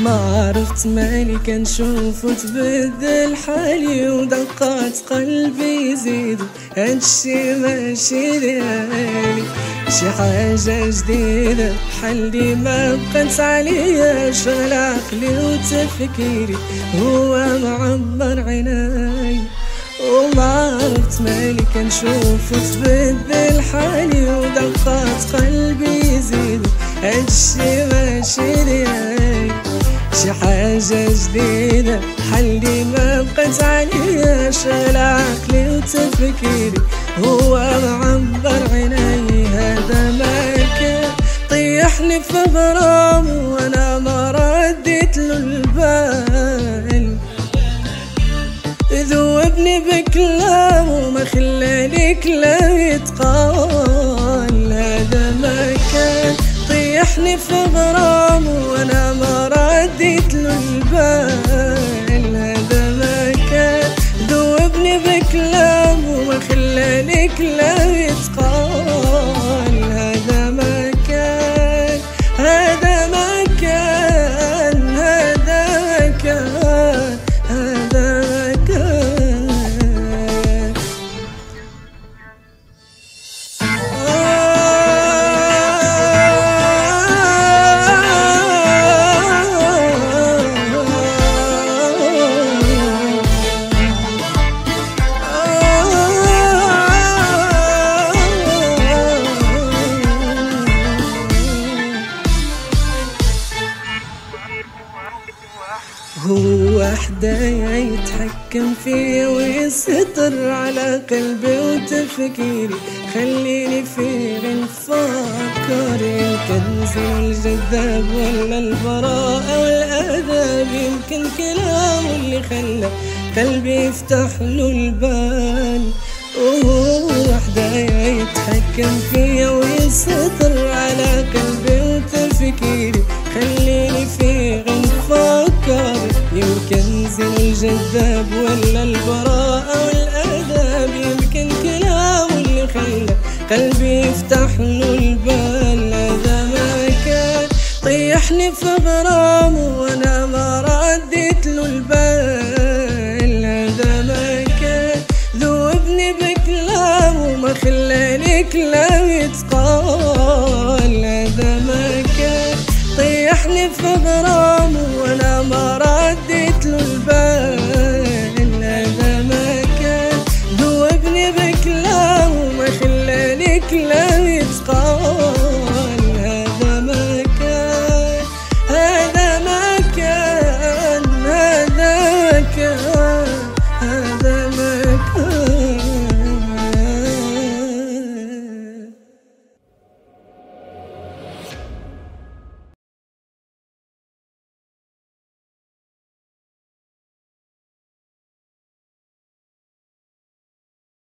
ما عرفت مالي كنشوف وتبدل حالي ودقات قلبي يزيدو هادشي ماشي ديالي شي حاجة جديدة بحال ما بقات عليا. شغل عقلي وتفكيري هو معبر عيناي وما عرفت مالي كنشوف وتبدل حالي ودقات قلبي حلي ما بقيت عليا شغل عقلي وتفكيري هو معبر عيني هذا ما كان طيحني في غرام وأنا ما رديت له البال ذوبني بكلام وما خلاني كلام يتقال. هذا ما كان طيحني في غرام وأنا ما رديت له البال خلاني كلام يتقال هو حدا يتحكم فيه ويسيطر على قلبي وتفكيري. خليني في نفكر الكنز الجذاب ولا البراءة والأدب يمكن كلامه اللي خلى قلبي يفتح له البال. وحدة يتحكم فيا ويسيطر على قلبي وتفكيري. الجذاب ولا البراءة والأدب يمكن كلامه اللي خلى قلبي يفتح له البال. هذا ما كان طيحني في غرامه وأنا ما رديت له البال. هذا ما كان ذوبني بكلام وما خلاني كلام يتقال. هذا ما كان طيحني في غرامه ذوبني بكلام